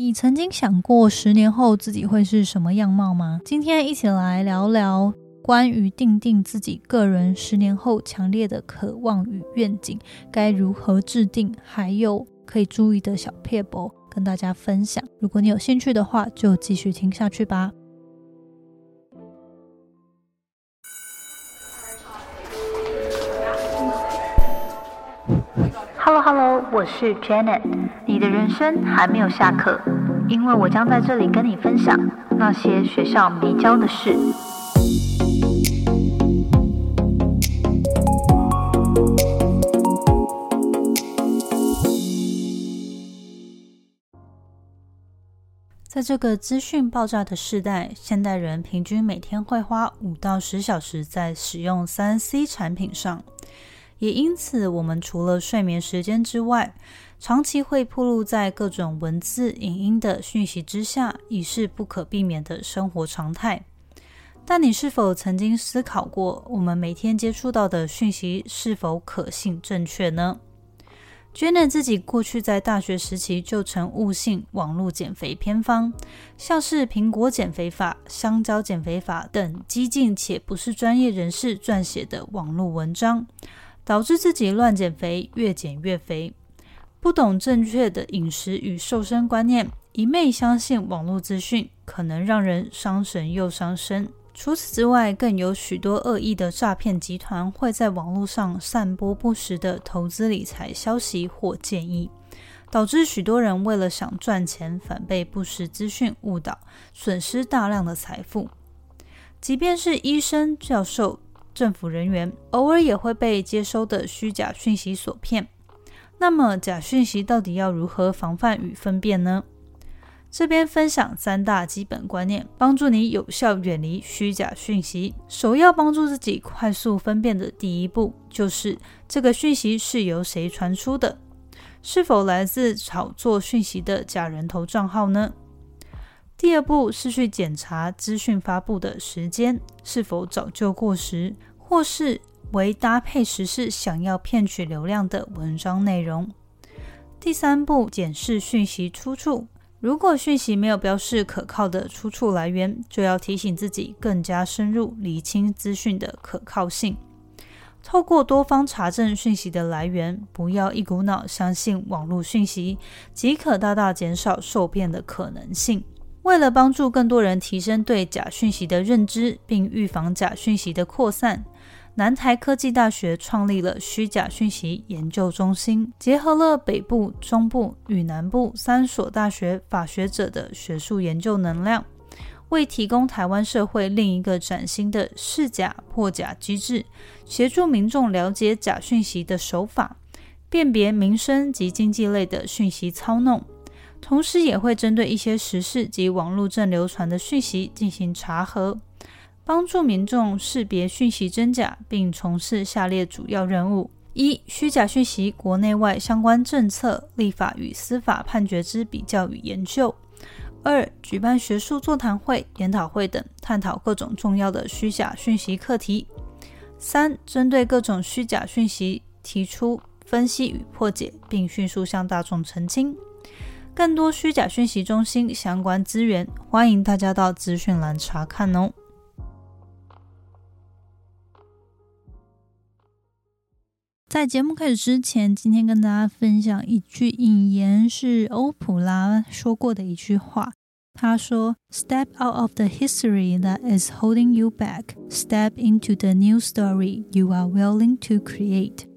你曾经想过十年后自己会是什么样貌吗？今天一起来聊聊关于定定自己个人十年后强烈的渴望与愿景，该如何制定，还有可以注意的小撇步，跟大家分享。如果你有兴趣的话，就继续听下去吧。Hello Hello，我是 Janet。你的人生还没有下课，因为我将在这里跟你分享那些学校没教的事。在这个资讯爆炸的时代，现代人平均每天会花五到十小时在使用三 C 产品上。也因此，我们除了睡眠时间之外，长期会暴露在各种文字、影音的讯息之下，已是不可避免的生活常态。但你是否曾经思考过，我们每天接触到的讯息是否可信、正确呢？Jenna 自己过去在大学时期就曾误信网络减肥偏方，像是苹果减肥法、香蕉减肥法等激进且不是专业人士撰写的网络文章。导致自己乱减肥，越减越肥。不懂正确的饮食与瘦身观念，一昧相信网络资讯，可能让人伤神又伤身。除此之外，更有许多恶意的诈骗集团会在网络上散播不实的投资理财消息或建议，导致许多人为了想赚钱，反被不实资讯误导，损失大量的财富。即便是医生、教授。政府人员偶尔也会被接收的虚假讯息所骗。那么，假讯息到底要如何防范与分辨呢？这边分享三大基本观念，帮助你有效远离虚假讯息。首要帮助自己快速分辨的第一步，就是这个讯息是由谁传出的，是否来自炒作讯息的假人头账号呢？第二步是去检查资讯发布的时间是否早就过时。或是为搭配时事想要骗取流量的文章内容。第三步，检视讯息出处。如果讯息没有标示可靠的出处来源，就要提醒自己更加深入厘清资讯的可靠性。透过多方查证讯息的来源，不要一股脑相信网络讯息，即可大大减少受骗的可能性。为了帮助更多人提升对假讯息的认知，并预防假讯息的扩散。南台科技大学创立了虚假讯息研究中心，结合了北部、中部与南部三所大学法学者的学术研究能量，为提供台湾社会另一个崭新的试假破假机制，协助民众了解假讯息的手法，辨别民生及经济类的讯息操弄，同时也会针对一些时事及网络正流传的讯息进行查核。帮助民众识别讯息真假，并从事下列主要任务：一、虚假讯息国内外相关政策、立法与司法判决之比较与研究；二、举办学术座谈会、研讨会等，探讨各种重要的虚假讯息课题；三、针对各种虚假讯息提出分析与破解，并迅速向大众澄清。更多虚假讯息中心相关资源，欢迎大家到资讯栏查看哦。在节目开始之前，今天跟大家分享一句引言，是欧普拉说过的一句话。他说：“Step out of the history that is holding you back. Step into the new story you are willing to create.”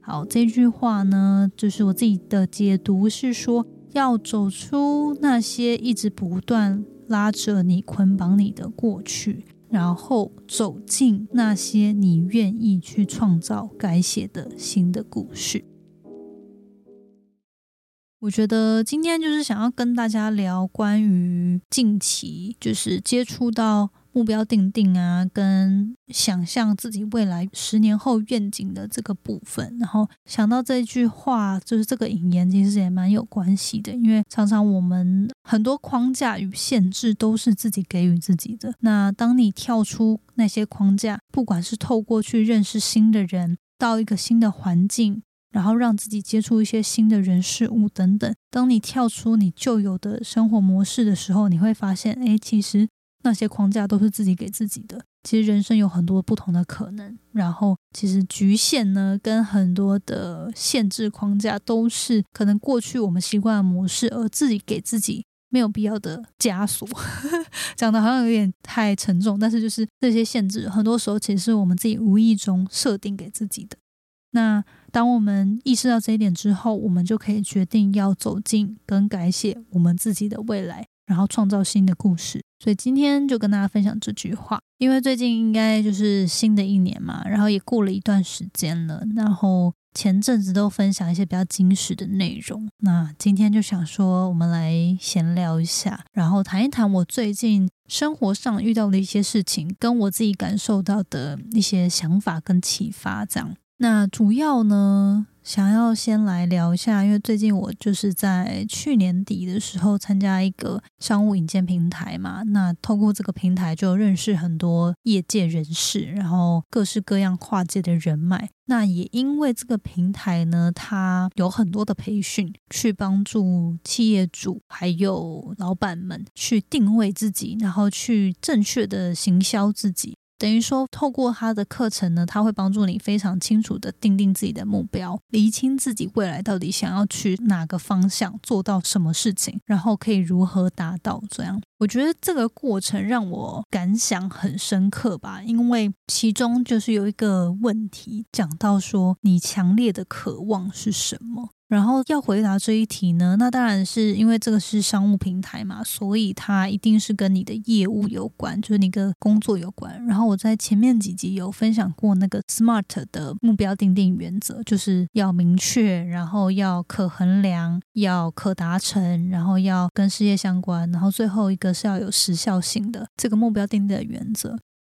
好，这句话呢，就是我自己的解读是说，要走出那些一直不断拉着你、捆绑你的过去。然后走进那些你愿意去创造、改写的新的故事。我觉得今天就是想要跟大家聊关于近期就是接触到。目标定定啊，跟想象自己未来十年后愿景的这个部分，然后想到这句话，就是这个引言，其实也蛮有关系的。因为常常我们很多框架与限制都是自己给予自己的。那当你跳出那些框架，不管是透过去认识新的人，到一个新的环境。然后让自己接触一些新的人事物等等。当你跳出你旧有的生活模式的时候，你会发现，哎，其实那些框架都是自己给自己的。其实人生有很多不同的可能，然后其实局限呢，跟很多的限制框架都是可能过去我们习惯的模式，而自己给自己。没有必要的枷锁，讲的好像有点太沉重，但是就是这些限制，很多时候其实是我们自己无意中设定给自己的。那当我们意识到这一点之后，我们就可以决定要走进跟改写我们自己的未来，然后创造新的故事。所以今天就跟大家分享这句话，因为最近应该就是新的一年嘛，然后也过了一段时间了，然后。前阵子都分享一些比较惊喜的内容，那今天就想说，我们来闲聊一下，然后谈一谈我最近生活上遇到的一些事情，跟我自己感受到的一些想法跟启发。这样，那主要呢。想要先来聊一下，因为最近我就是在去年底的时候参加一个商务引荐平台嘛，那透过这个平台就认识很多业界人士，然后各式各样跨界的人脉。那也因为这个平台呢，它有很多的培训，去帮助企业主还有老板们去定位自己，然后去正确的行销自己。等于说，透过他的课程呢，他会帮助你非常清楚的定定自己的目标，厘清自己未来到底想要去哪个方向，做到什么事情，然后可以如何达到。这样，我觉得这个过程让我感想很深刻吧，因为其中就是有一个问题讲到说，你强烈的渴望是什么？然后要回答这一题呢，那当然是因为这个是商务平台嘛，所以它一定是跟你的业务有关，就是你的工作有关。然后我在前面几集有分享过那个 SMART 的目标定定原则，就是要明确，然后要可衡量，要可达成，然后要跟事业相关，然后最后一个是要有时效性的这个目标定定的原则。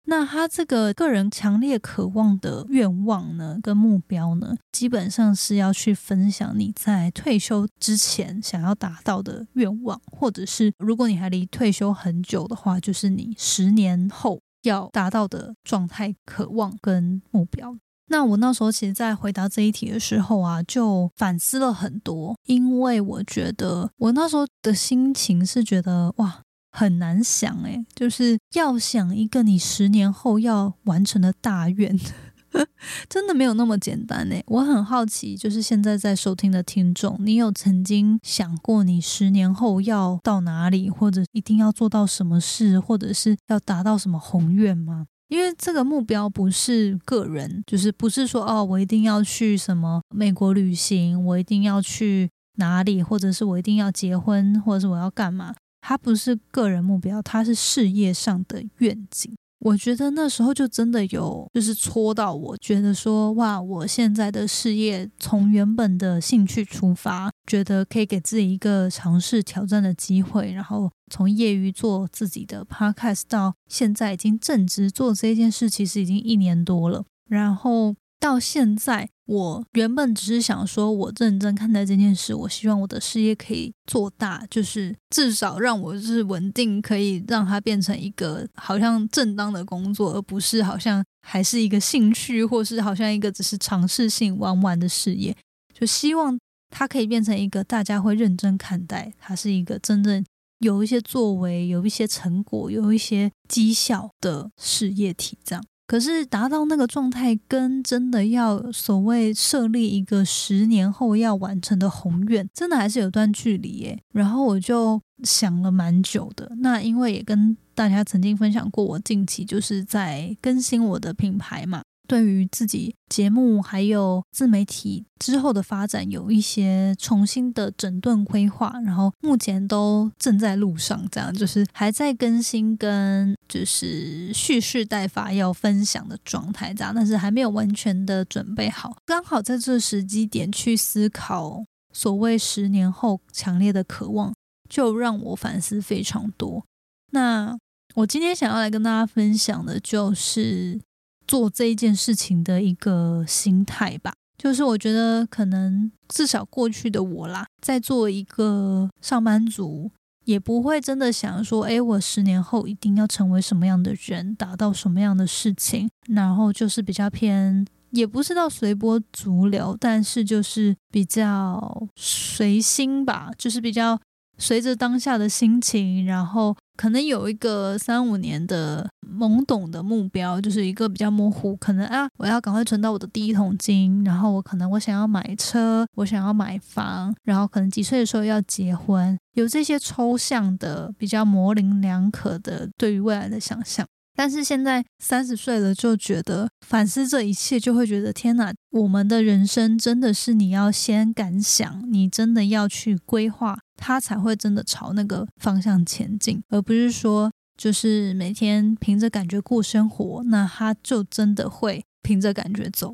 那他这个个人强烈渴望的愿望呢，跟目标呢，基本上是要去分享你在退休之前想要达到的愿望，或者是如果你还离退休很久的话，就是你十年后要达到的状态、渴望跟目标。那我那时候其实，在回答这一题的时候啊，就反思了很多，因为我觉得我那时候的心情是觉得哇。很难想诶，就是要想一个你十年后要完成的大愿，真的没有那么简单诶。我很好奇，就是现在在收听的听众，你有曾经想过你十年后要到哪里，或者一定要做到什么事，或者是要达到什么宏愿吗？因为这个目标不是个人，就是不是说哦，我一定要去什么美国旅行，我一定要去哪里，或者是我一定要结婚，或者是我要干嘛。它不是个人目标，它是事业上的愿景。我觉得那时候就真的有，就是戳到我，觉得说哇，我现在的事业从原本的兴趣出发，觉得可以给自己一个尝试挑战的机会，然后从业余做自己的 podcast 到现在已经正职做这件事，其实已经一年多了，然后。到现在，我原本只是想说，我认真看待这件事，我希望我的事业可以做大，就是至少让我是稳定，可以让它变成一个好像正当的工作，而不是好像还是一个兴趣，或是好像一个只是尝试性玩玩的事业。就希望它可以变成一个大家会认真看待，它是一个真正有一些作为、有一些成果、有一些绩效的事业体，这样。可是达到那个状态，跟真的要所谓设立一个十年后要完成的宏愿，真的还是有段距离耶。然后我就想了蛮久的，那因为也跟大家曾经分享过，我近期就是在更新我的品牌嘛。对于自己节目还有自媒体之后的发展，有一些重新的整顿规划，然后目前都正在路上，这样就是还在更新跟就是蓄势待发要分享的状态，这样，但是还没有完全的准备好，刚好在这时机点去思考所谓十年后强烈的渴望，就让我反思非常多。那我今天想要来跟大家分享的就是。做这一件事情的一个心态吧，就是我觉得可能至少过去的我啦，在做一个上班族，也不会真的想说，哎，我十年后一定要成为什么样的人，达到什么样的事情，然后就是比较偏也不是到随波逐流，但是就是比较随心吧，就是比较随着当下的心情，然后可能有一个三五年的懵懂的目标，就是一个比较模糊，可能啊，我要赶快存到我的第一桶金，然后我可能我想要买车，我想要买房，然后可能几岁的时候要结婚，有这些抽象的、比较模棱两可的对于未来的想象。但是现在三十岁了，就觉得反思这一切，就会觉得天哪，我们的人生真的是你要先敢想，你真的要去规划，它才会真的朝那个方向前进，而不是说就是每天凭着感觉过生活，那他就真的会凭着感觉走。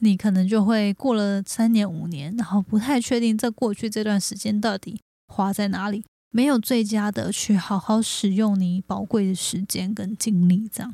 你可能就会过了三年五年，然后不太确定在过去这段时间到底花在哪里。没有最佳的去好好使用你宝贵的时间跟精力，这样。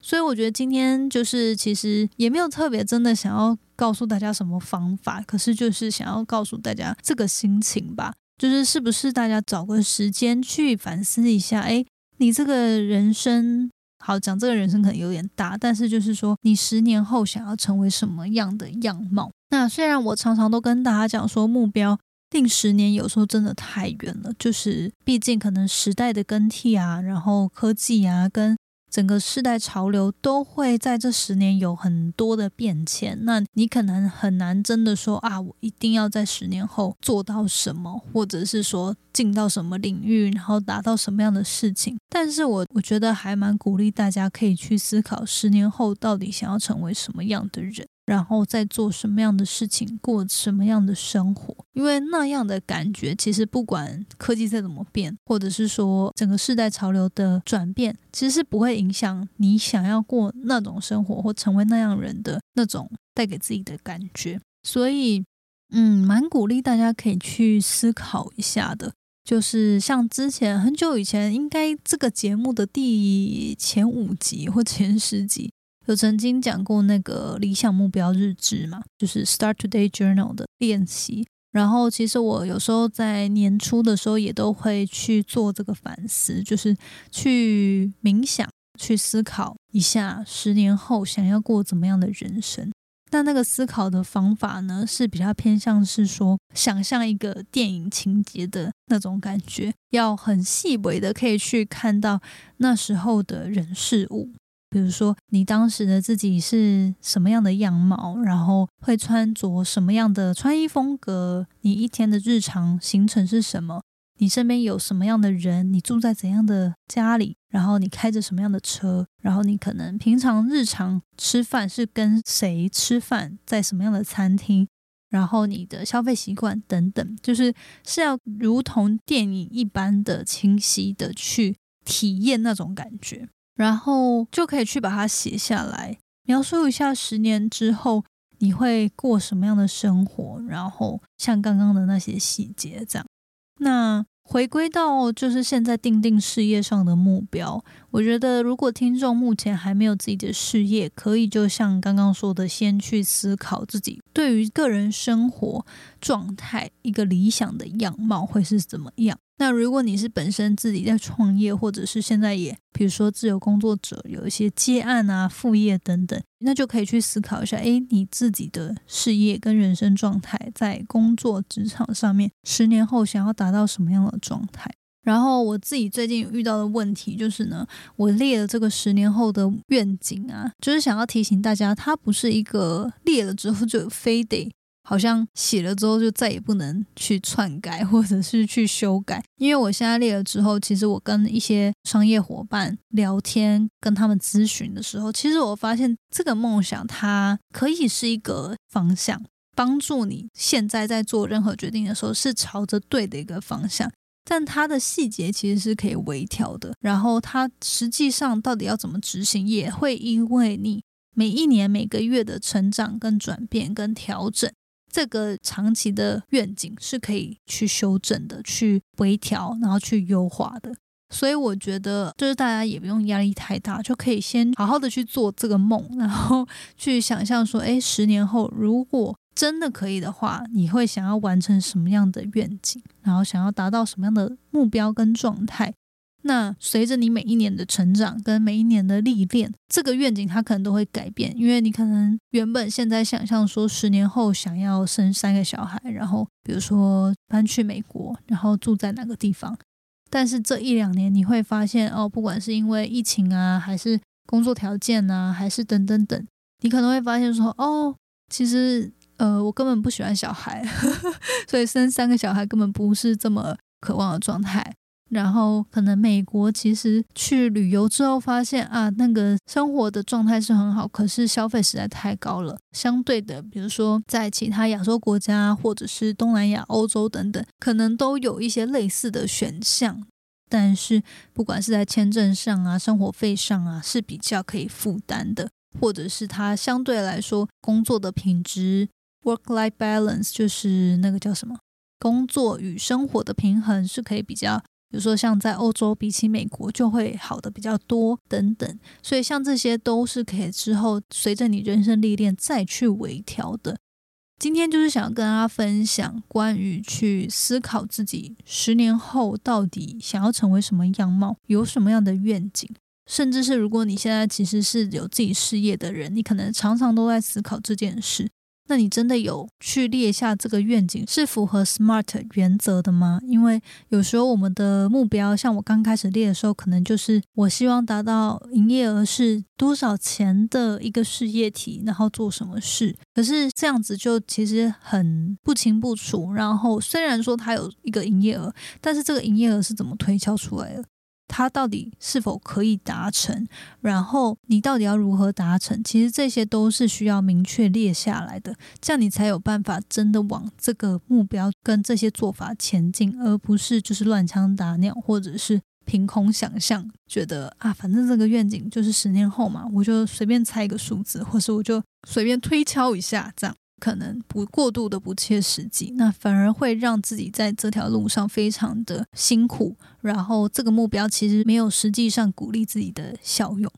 所以我觉得今天就是其实也没有特别真的想要告诉大家什么方法，可是就是想要告诉大家这个心情吧，就是是不是大家找个时间去反思一下，哎，你这个人生，好讲这个人生可能有点大，但是就是说你十年后想要成为什么样的样貌？那虽然我常常都跟大家讲说目标。定十年有时候真的太远了，就是毕竟可能时代的更替啊，然后科技啊，跟整个世代潮流都会在这十年有很多的变迁。那你可能很难真的说啊，我一定要在十年后做到什么，或者是说进到什么领域，然后达到什么样的事情。但是我我觉得还蛮鼓励大家可以去思考，十年后到底想要成为什么样的人。然后再做什么样的事情，过什么样的生活？因为那样的感觉，其实不管科技再怎么变，或者是说整个世代潮流的转变，其实是不会影响你想要过那种生活或成为那样人的那种带给自己的感觉。所以，嗯，蛮鼓励大家可以去思考一下的。就是像之前很久以前，应该这个节目的第前五集或前十集。有曾经讲过那个理想目标日志嘛，就是 Start Today Journal 的练习。然后其实我有时候在年初的时候也都会去做这个反思，就是去冥想，去思考一下十年后想要过怎么样的人生。但那个思考的方法呢，是比较偏向是说想象一个电影情节的那种感觉，要很细微的可以去看到那时候的人事物。比如说，你当时的自己是什么样的样貌，然后会穿着什么样的穿衣风格？你一天的日常行程是什么？你身边有什么样的人？你住在怎样的家里？然后你开着什么样的车？然后你可能平常日常吃饭是跟谁吃饭？在什么样的餐厅？然后你的消费习惯等等，就是是要如同电影一般的清晰的去体验那种感觉。然后就可以去把它写下来，描述一下十年之后你会过什么样的生活，然后像刚刚的那些细节这样。那回归到就是现在定定事业上的目标，我觉得如果听众目前还没有自己的事业，可以就像刚刚说的，先去思考自己对于个人生活状态一个理想的样貌会是怎么样。那如果你是本身自己在创业，或者是现在也，比如说自由工作者，有一些接案啊、副业等等，那就可以去思考一下，诶，你自己的事业跟人生状态，在工作职场上面，十年后想要达到什么样的状态？然后我自己最近遇到的问题就是呢，我列了这个十年后的愿景啊，就是想要提醒大家，它不是一个列了之后就非得。好像写了之后就再也不能去篡改或者是去修改，因为我现在列了之后，其实我跟一些商业伙伴聊天，跟他们咨询的时候，其实我发现这个梦想它可以是一个方向，帮助你现在在做任何决定的时候是朝着对的一个方向，但它的细节其实是可以微调的，然后它实际上到底要怎么执行，也会因为你每一年每个月的成长跟转变跟调整。这个长期的愿景是可以去修正的、去微调，然后去优化的。所以我觉得，就是大家也不用压力太大，就可以先 好好的去做这个梦，然后去想象说，哎，十年后如果真的可以的话，你会想要完成什么样的愿景，然后想要达到什么样的目标跟状态。那随着你每一年的成长跟每一年的历练，这个愿景它可能都会改变，因为你可能原本现在想象说十年后想要生三个小孩，然后比如说搬去美国，然后住在哪个地方，但是这一两年你会发现哦，不管是因为疫情啊，还是工作条件啊，还是等等等，你可能会发现说哦，其实呃我根本不喜欢小孩，所以生三个小孩根本不是这么渴望的状态。然后可能美国其实去旅游之后发现啊，那个生活的状态是很好，可是消费实在太高了。相对的，比如说在其他亚洲国家或者是东南亚、欧洲等等，可能都有一些类似的选项。但是不管是在签证上啊、生活费上啊，是比较可以负担的，或者是它相对来说工作的品质 （work-life balance） 就是那个叫什么，工作与生活的平衡是可以比较。比如说，像在欧洲，比起美国就会好的比较多等等，所以像这些都是可以之后随着你人生历练再去微调的。今天就是想跟大家分享关于去思考自己十年后到底想要成为什么样貌，有什么样的愿景，甚至是如果你现在其实是有自己事业的人，你可能常常都在思考这件事。那你真的有去列下这个愿景是符合 SMART 原则的吗？因为有时候我们的目标，像我刚开始列的时候，可能就是我希望达到营业额是多少钱的一个事业体，然后做什么事。可是这样子就其实很不清不楚。然后虽然说它有一个营业额，但是这个营业额是怎么推敲出来的？它到底是否可以达成？然后你到底要如何达成？其实这些都是需要明确列下来的，这样你才有办法真的往这个目标跟这些做法前进，而不是就是乱枪打鸟，或者是凭空想象，觉得啊，反正这个愿景就是十年后嘛，我就随便猜一个数字，或是我就随便推敲一下，这样。可能不过度的不切实际，那反而会让自己在这条路上非常的辛苦。然后这个目标其实没有实际上鼓励自己的效用。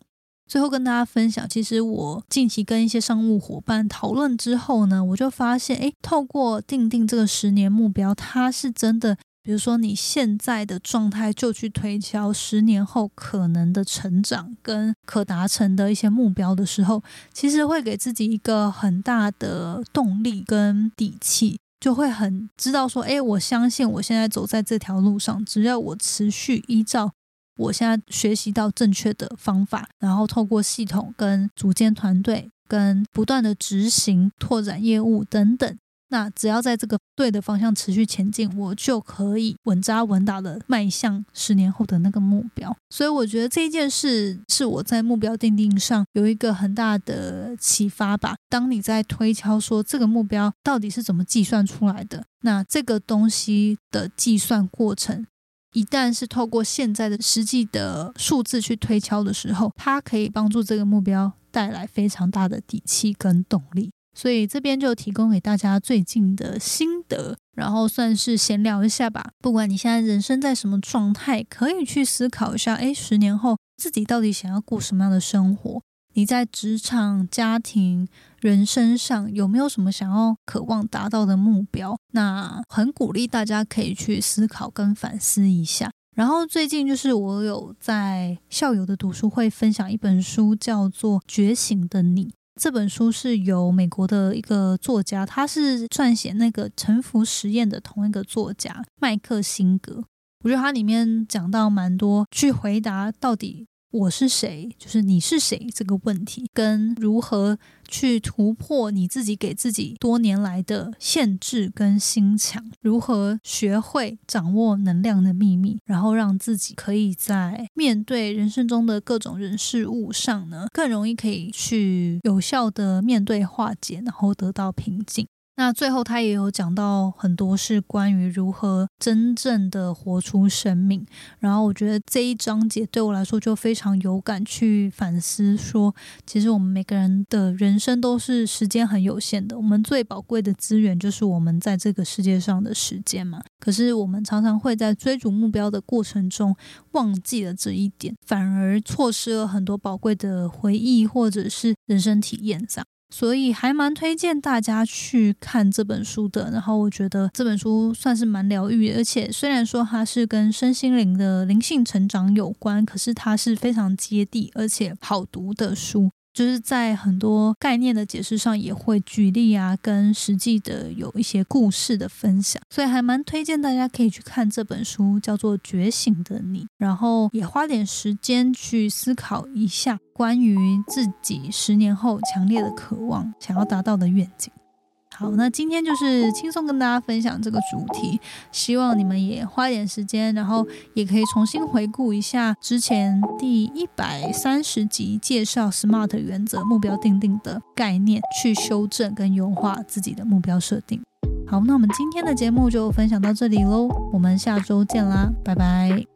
最后跟大家分享，其实我近期跟一些商务伙伴讨论之后呢，我就发现，诶，透过定定这个十年目标，它是真的。比如说，你现在的状态就去推敲十年后可能的成长跟可达成的一些目标的时候，其实会给自己一个很大的动力跟底气，就会很知道说，哎，我相信我现在走在这条路上，只要我持续依照我现在学习到正确的方法，然后透过系统跟组建团队，跟不断的执行、拓展业务等等。那只要在这个对的方向持续前进，我就可以稳扎稳打的迈向十年后的那个目标。所以我觉得这件事是我在目标定定上有一个很大的启发吧。当你在推敲说这个目标到底是怎么计算出来的，那这个东西的计算过程，一旦是透过现在的实际的数字去推敲的时候，它可以帮助这个目标带来非常大的底气跟动力。所以这边就提供给大家最近的心得，然后算是闲聊一下吧。不管你现在人生在什么状态，可以去思考一下：诶，十年后自己到底想要过什么样的生活？你在职场、家庭、人生上有没有什么想要、渴望达到的目标？那很鼓励大家可以去思考跟反思一下。然后最近就是我有在校友的读书会分享一本书，叫做《觉醒的你》。这本书是由美国的一个作家，他是撰写那个沉浮实验的同一个作家麦克辛格。我觉得他里面讲到蛮多，去回答到底。我是谁？就是你是谁这个问题，跟如何去突破你自己给自己多年来的限制跟心墙，如何学会掌握能量的秘密，然后让自己可以在面对人生中的各种人事物上呢，更容易可以去有效的面对化解，然后得到平静。那最后，他也有讲到很多是关于如何真正的活出生命。然后，我觉得这一章节对我来说就非常有感，去反思说，其实我们每个人的人生都是时间很有限的，我们最宝贵的资源就是我们在这个世界上的时间嘛。可是，我们常常会在追逐目标的过程中忘记了这一点，反而错失了很多宝贵的回忆或者是人生体验。这样。所以还蛮推荐大家去看这本书的。然后我觉得这本书算是蛮疗愈，而且虽然说它是跟身心灵的灵性成长有关，可是它是非常接地而且好读的书。就是在很多概念的解释上也会举例啊，跟实际的有一些故事的分享，所以还蛮推荐大家可以去看这本书，叫做《觉醒的你》，然后也花点时间去思考一下关于自己十年后强烈的渴望，想要达到的愿景。好，那今天就是轻松跟大家分享这个主题，希望你们也花点时间，然后也可以重新回顾一下之前第一百三十集介绍 SMART 原则目标定定的概念，去修正跟优化自己的目标设定。好，那我们今天的节目就分享到这里喽，我们下周见啦，拜拜。